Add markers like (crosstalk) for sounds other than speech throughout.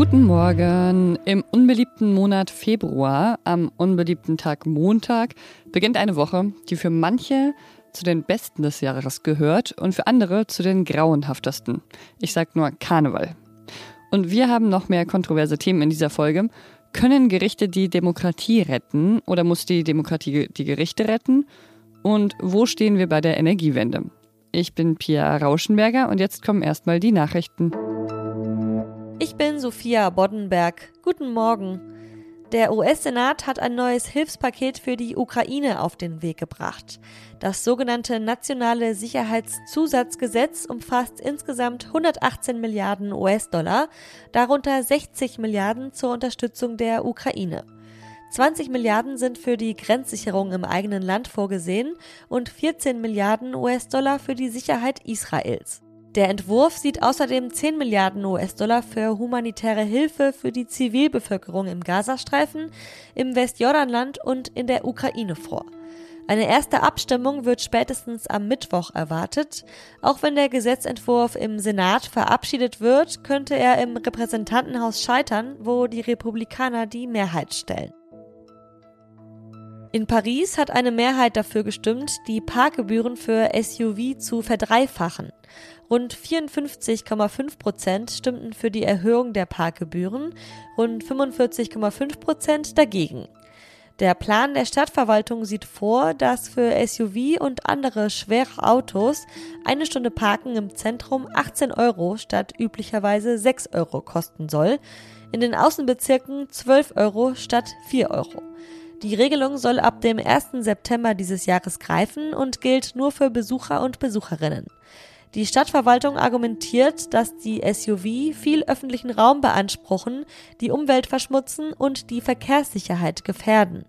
Guten Morgen. Im unbeliebten Monat Februar, am unbeliebten Tag Montag, beginnt eine Woche, die für manche zu den besten des Jahres gehört und für andere zu den grauenhaftesten. Ich sag nur Karneval. Und wir haben noch mehr kontroverse Themen in dieser Folge. Können Gerichte die Demokratie retten oder muss die Demokratie die Gerichte retten? Und wo stehen wir bei der Energiewende? Ich bin Pia Rauschenberger und jetzt kommen erstmal die Nachrichten. Ich bin Sophia Boddenberg. Guten Morgen. Der US-Senat hat ein neues Hilfspaket für die Ukraine auf den Weg gebracht. Das sogenannte Nationale Sicherheitszusatzgesetz umfasst insgesamt 118 Milliarden US-Dollar, darunter 60 Milliarden zur Unterstützung der Ukraine. 20 Milliarden sind für die Grenzsicherung im eigenen Land vorgesehen und 14 Milliarden US-Dollar für die Sicherheit Israels. Der Entwurf sieht außerdem 10 Milliarden US-Dollar für humanitäre Hilfe für die Zivilbevölkerung im Gazastreifen, im Westjordanland und in der Ukraine vor. Eine erste Abstimmung wird spätestens am Mittwoch erwartet. Auch wenn der Gesetzentwurf im Senat verabschiedet wird, könnte er im Repräsentantenhaus scheitern, wo die Republikaner die Mehrheit stellen. In Paris hat eine Mehrheit dafür gestimmt, die Parkgebühren für SUV zu verdreifachen. Rund 54,5 Prozent stimmten für die Erhöhung der Parkgebühren, rund 45,5 Prozent dagegen. Der Plan der Stadtverwaltung sieht vor, dass für SUV und andere schwere Autos eine Stunde Parken im Zentrum 18 Euro statt üblicherweise 6 Euro kosten soll, in den Außenbezirken 12 Euro statt 4 Euro. Die Regelung soll ab dem 1. September dieses Jahres greifen und gilt nur für Besucher und Besucherinnen. Die Stadtverwaltung argumentiert, dass die SUV viel öffentlichen Raum beanspruchen, die Umwelt verschmutzen und die Verkehrssicherheit gefährden.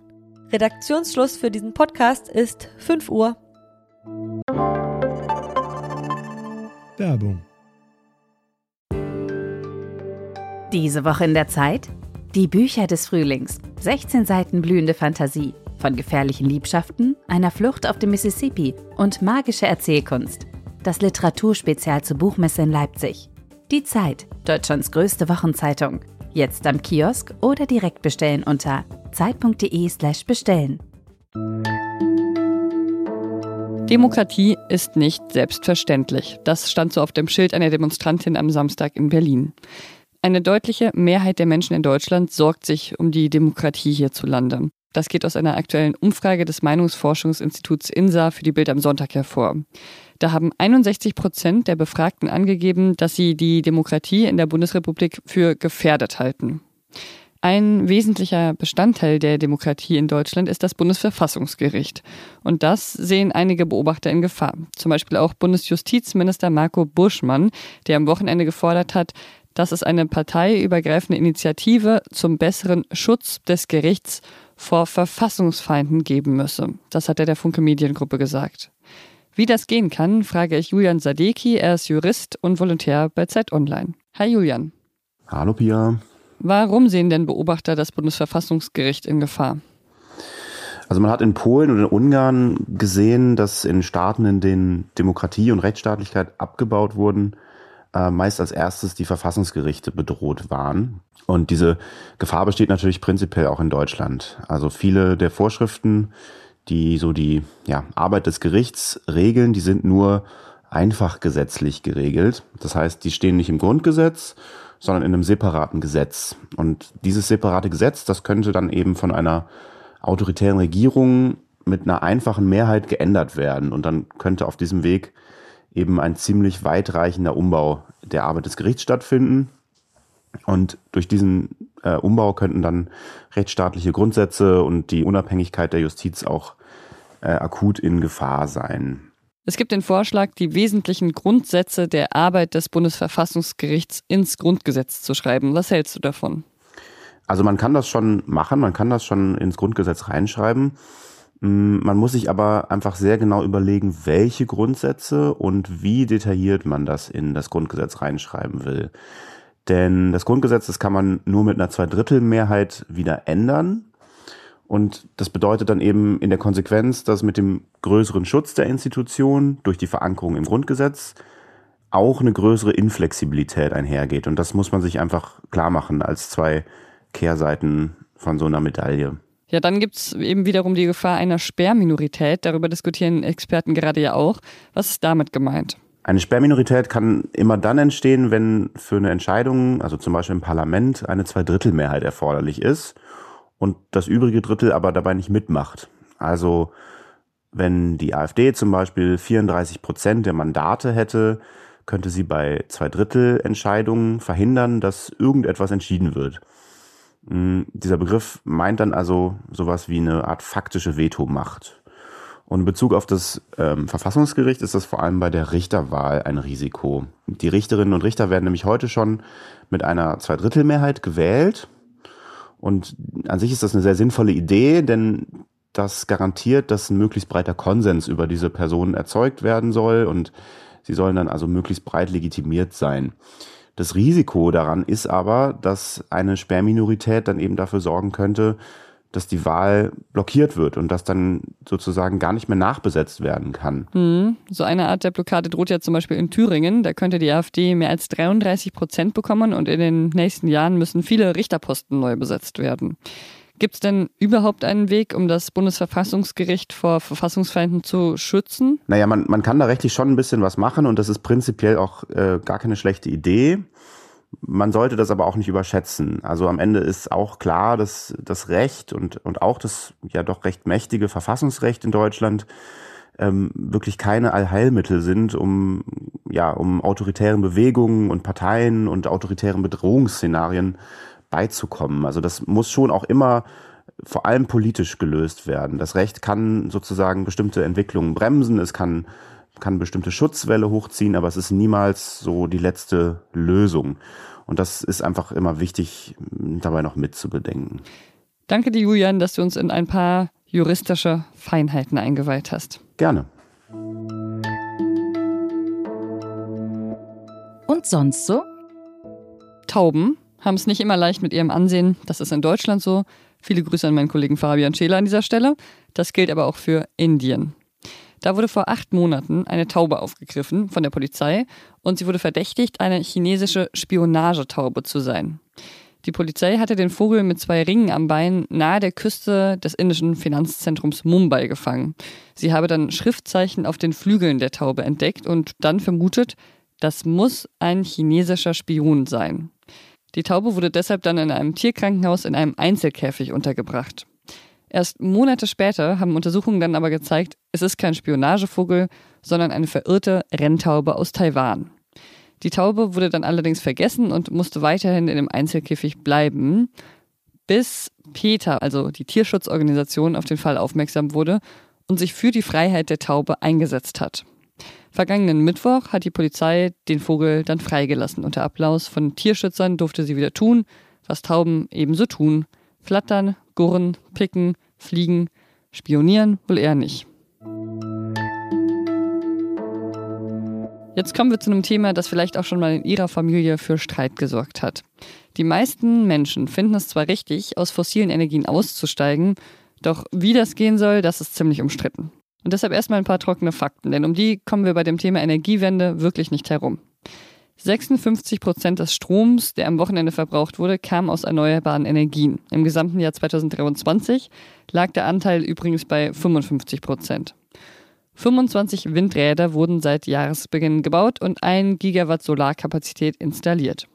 Redaktionsschluss für diesen Podcast ist 5 Uhr. Werbung. Diese Woche in der Zeit? Die Bücher des Frühlings. 16 Seiten blühende Fantasie. Von gefährlichen Liebschaften, einer Flucht auf dem Mississippi und magische Erzählkunst das Literaturspezial zur Buchmesse in Leipzig. Die Zeit, Deutschlands größte Wochenzeitung. Jetzt am Kiosk oder direkt bestellen unter zeit.de/slash bestellen. Demokratie ist nicht selbstverständlich. Das stand so auf dem Schild einer Demonstrantin am Samstag in Berlin. Eine deutliche Mehrheit der Menschen in Deutschland sorgt sich um die Demokratie hierzulande. Das geht aus einer aktuellen Umfrage des Meinungsforschungsinstituts INSA für die Bild am Sonntag hervor. Da haben 61 Prozent der Befragten angegeben, dass sie die Demokratie in der Bundesrepublik für gefährdet halten. Ein wesentlicher Bestandteil der Demokratie in Deutschland ist das Bundesverfassungsgericht. Und das sehen einige Beobachter in Gefahr. Zum Beispiel auch Bundesjustizminister Marco Buschmann, der am Wochenende gefordert hat, dass es eine parteiübergreifende Initiative zum besseren Schutz des Gerichts vor Verfassungsfeinden geben müsse. Das hat er der Funke Mediengruppe gesagt. Wie das gehen kann, frage ich Julian Sadeki. Er ist Jurist und Volontär bei Zeit Online. Hi Julian. Hallo Pia. Warum sehen denn Beobachter das Bundesverfassungsgericht in Gefahr? Also man hat in Polen und in Ungarn gesehen, dass in Staaten, in denen Demokratie und Rechtsstaatlichkeit abgebaut wurden, äh, meist als erstes die Verfassungsgerichte bedroht waren. Und diese Gefahr besteht natürlich prinzipiell auch in Deutschland. Also viele der Vorschriften, die so die ja, Arbeit des Gerichts regeln, die sind nur einfach gesetzlich geregelt. Das heißt, die stehen nicht im Grundgesetz, sondern in einem separaten Gesetz. Und dieses separate Gesetz, das könnte dann eben von einer autoritären Regierung mit einer einfachen Mehrheit geändert werden. Und dann könnte auf diesem Weg eben ein ziemlich weitreichender Umbau der Arbeit des Gerichts stattfinden. Und durch diesen äh, Umbau könnten dann rechtsstaatliche Grundsätze und die Unabhängigkeit der Justiz auch äh, akut in Gefahr sein. Es gibt den Vorschlag, die wesentlichen Grundsätze der Arbeit des Bundesverfassungsgerichts ins Grundgesetz zu schreiben. Was hältst du davon? Also man kann das schon machen, man kann das schon ins Grundgesetz reinschreiben. Mm, man muss sich aber einfach sehr genau überlegen, welche Grundsätze und wie detailliert man das in das Grundgesetz reinschreiben will. Denn das Grundgesetz, das kann man nur mit einer Zweidrittelmehrheit wieder ändern. Und das bedeutet dann eben in der Konsequenz, dass mit dem größeren Schutz der Institution durch die Verankerung im Grundgesetz auch eine größere Inflexibilität einhergeht. Und das muss man sich einfach klar machen als zwei Kehrseiten von so einer Medaille. Ja, dann gibt es eben wiederum die Gefahr einer Sperrminorität. Darüber diskutieren Experten gerade ja auch. Was ist damit gemeint? Eine Sperrminorität kann immer dann entstehen, wenn für eine Entscheidung, also zum Beispiel im Parlament, eine Zweidrittelmehrheit erforderlich ist und das übrige Drittel aber dabei nicht mitmacht. Also wenn die AfD zum Beispiel 34 Prozent der Mandate hätte, könnte sie bei Zweidrittelentscheidungen verhindern, dass irgendetwas entschieden wird. Hm, dieser Begriff meint dann also sowas wie eine Art faktische Vetomacht. Und in Bezug auf das ähm, Verfassungsgericht ist das vor allem bei der Richterwahl ein Risiko. Die Richterinnen und Richter werden nämlich heute schon mit einer Zweidrittelmehrheit gewählt. Und an sich ist das eine sehr sinnvolle Idee, denn das garantiert, dass ein möglichst breiter Konsens über diese Personen erzeugt werden soll und sie sollen dann also möglichst breit legitimiert sein. Das Risiko daran ist aber, dass eine Sperrminorität dann eben dafür sorgen könnte, dass die Wahl blockiert wird und dass dann sozusagen gar nicht mehr nachbesetzt werden kann. Hm, so eine Art der Blockade droht ja zum Beispiel in Thüringen. Da könnte die AfD mehr als 33 Prozent bekommen und in den nächsten Jahren müssen viele Richterposten neu besetzt werden. Gibt es denn überhaupt einen Weg, um das Bundesverfassungsgericht vor Verfassungsfeinden zu schützen? Naja, man, man kann da rechtlich schon ein bisschen was machen und das ist prinzipiell auch äh, gar keine schlechte Idee. Man sollte das aber auch nicht überschätzen. Also am Ende ist auch klar, dass das Recht und, und auch das ja doch recht mächtige Verfassungsrecht in Deutschland ähm, wirklich keine Allheilmittel sind, um ja um autoritären Bewegungen und Parteien und autoritären Bedrohungsszenarien beizukommen. Also das muss schon auch immer vor allem politisch gelöst werden. Das Recht kann sozusagen bestimmte Entwicklungen bremsen, es kann, kann bestimmte Schutzwelle hochziehen, aber es ist niemals so die letzte Lösung. Und das ist einfach immer wichtig, dabei noch mitzubedenken. Danke dir, Julian, dass du uns in ein paar juristische Feinheiten eingeweiht hast. Gerne. Und sonst so? Tauben haben es nicht immer leicht mit ihrem Ansehen. Das ist in Deutschland so. Viele Grüße an meinen Kollegen Fabian Scheler an dieser Stelle. Das gilt aber auch für Indien. Da wurde vor acht Monaten eine Taube aufgegriffen von der Polizei und sie wurde verdächtigt, eine chinesische Spionagetaube zu sein. Die Polizei hatte den Vogel mit zwei Ringen am Bein nahe der Küste des indischen Finanzzentrums Mumbai gefangen. Sie habe dann Schriftzeichen auf den Flügeln der Taube entdeckt und dann vermutet, das muss ein chinesischer Spion sein. Die Taube wurde deshalb dann in einem Tierkrankenhaus in einem Einzelkäfig untergebracht. Erst Monate später haben Untersuchungen dann aber gezeigt, es ist kein Spionagevogel, sondern eine verirrte Renntaube aus Taiwan. Die Taube wurde dann allerdings vergessen und musste weiterhin in dem Einzelkäfig bleiben, bis Peter, also die Tierschutzorganisation, auf den Fall aufmerksam wurde und sich für die Freiheit der Taube eingesetzt hat. Vergangenen Mittwoch hat die Polizei den Vogel dann freigelassen. Unter Applaus von Tierschützern durfte sie wieder tun, was Tauben ebenso tun. Flattern, gurren, picken, fliegen, spionieren wohl eher nicht. Jetzt kommen wir zu einem Thema, das vielleicht auch schon mal in Ihrer Familie für Streit gesorgt hat. Die meisten Menschen finden es zwar richtig, aus fossilen Energien auszusteigen, doch wie das gehen soll, das ist ziemlich umstritten. Und deshalb erstmal ein paar trockene Fakten, denn um die kommen wir bei dem Thema Energiewende wirklich nicht herum. 56 Prozent des Stroms, der am Wochenende verbraucht wurde, kam aus erneuerbaren Energien. Im gesamten Jahr 2023 lag der Anteil übrigens bei 55 Prozent. 25 Windräder wurden seit Jahresbeginn gebaut und ein Gigawatt Solarkapazität installiert.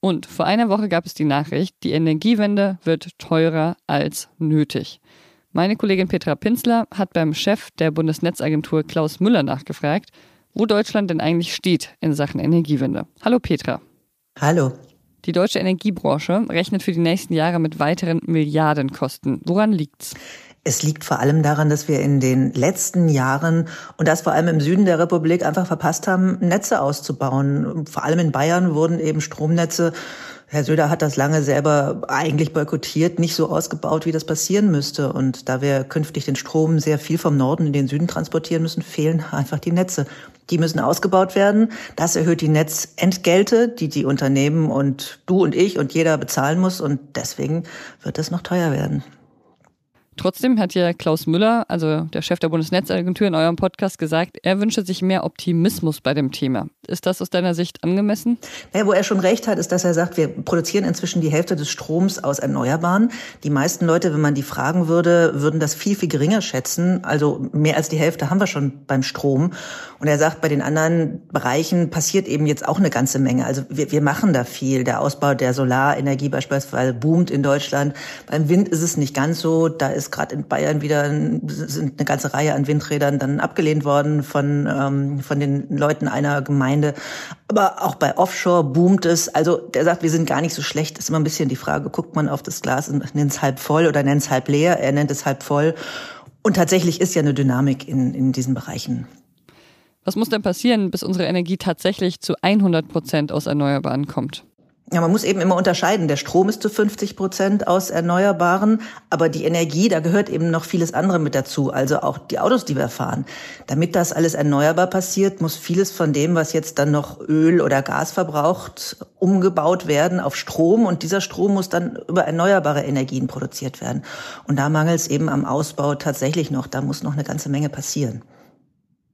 Und vor einer Woche gab es die Nachricht, die Energiewende wird teurer als nötig. Meine Kollegin Petra Pinzler hat beim Chef der Bundesnetzagentur Klaus Müller nachgefragt, wo Deutschland denn eigentlich steht in Sachen Energiewende. Hallo Petra. Hallo. Die deutsche Energiebranche rechnet für die nächsten Jahre mit weiteren Milliardenkosten. Woran liegt's? Es liegt vor allem daran, dass wir in den letzten Jahren und das vor allem im Süden der Republik einfach verpasst haben, Netze auszubauen. Vor allem in Bayern wurden eben Stromnetze Herr Söder hat das lange selber eigentlich boykottiert, nicht so ausgebaut, wie das passieren müsste. Und da wir künftig den Strom sehr viel vom Norden in den Süden transportieren müssen, fehlen (laughs) einfach die Netze. Die müssen ausgebaut werden. Das erhöht die Netzentgelte, die die Unternehmen und du und ich und jeder bezahlen muss. Und deswegen wird es noch teuer werden. Trotzdem hat ja Klaus Müller, also der Chef der Bundesnetzagentur, in eurem Podcast gesagt, er wünsche sich mehr Optimismus bei dem Thema. Ist das aus deiner Sicht angemessen? Ja, wo er schon recht hat, ist, dass er sagt, wir produzieren inzwischen die Hälfte des Stroms aus Erneuerbaren. Die meisten Leute, wenn man die fragen würde, würden das viel, viel geringer schätzen. Also mehr als die Hälfte haben wir schon beim Strom. Und er sagt, bei den anderen Bereichen passiert eben jetzt auch eine ganze Menge. Also wir, wir machen da viel. Der Ausbau der Solarenergie beispielsweise boomt in Deutschland. Beim Wind ist es nicht ganz so. Da ist gerade in Bayern wieder sind eine ganze Reihe an Windrädern dann abgelehnt worden von, ähm, von den Leuten einer Gemeinde. Aber auch bei Offshore boomt es. Also der sagt, wir sind gar nicht so schlecht. ist immer ein bisschen die Frage, guckt man auf das Glas und nennt es halb voll oder nennt es halb leer. Er nennt es halb voll. Und tatsächlich ist ja eine Dynamik in, in diesen Bereichen. Was muss denn passieren, bis unsere Energie tatsächlich zu 100 Prozent aus Erneuerbaren kommt? Ja, man muss eben immer unterscheiden. Der Strom ist zu 50 Prozent aus Erneuerbaren, aber die Energie, da gehört eben noch vieles andere mit dazu, also auch die Autos, die wir fahren. Damit das alles erneuerbar passiert, muss vieles von dem, was jetzt dann noch Öl oder Gas verbraucht, umgebaut werden auf Strom und dieser Strom muss dann über erneuerbare Energien produziert werden. Und da mangelt es eben am Ausbau tatsächlich noch, da muss noch eine ganze Menge passieren.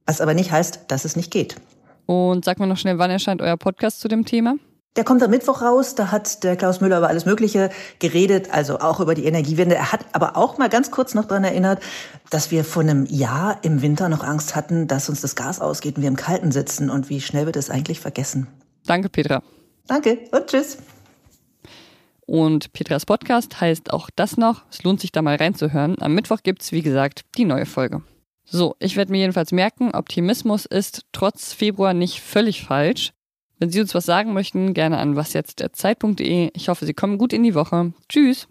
Was aber nicht heißt, dass es nicht geht. Und sag mal noch schnell, wann erscheint euer Podcast zu dem Thema? Der kommt am Mittwoch raus. Da hat der Klaus Müller über alles Mögliche geredet, also auch über die Energiewende. Er hat aber auch mal ganz kurz noch daran erinnert, dass wir vor einem Jahr im Winter noch Angst hatten, dass uns das Gas ausgeht und wir im Kalten sitzen. Und wie schnell wird es eigentlich vergessen? Danke, Petra. Danke und tschüss. Und Petras Podcast heißt auch das noch. Es lohnt sich da mal reinzuhören. Am Mittwoch gibt's wie gesagt, die neue Folge. So, ich werde mir jedenfalls merken, Optimismus ist trotz Februar nicht völlig falsch. Wenn Sie uns was sagen möchten, gerne an wasjetztderzeit.de. Ich hoffe, Sie kommen gut in die Woche. Tschüss!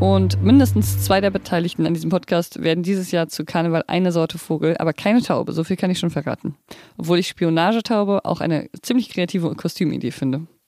Und mindestens zwei der Beteiligten an diesem Podcast werden dieses Jahr zu Karneval eine Sorte Vogel, aber keine Taube. So viel kann ich schon verraten. Obwohl ich Spionagetaube auch eine ziemlich kreative Kostümidee finde.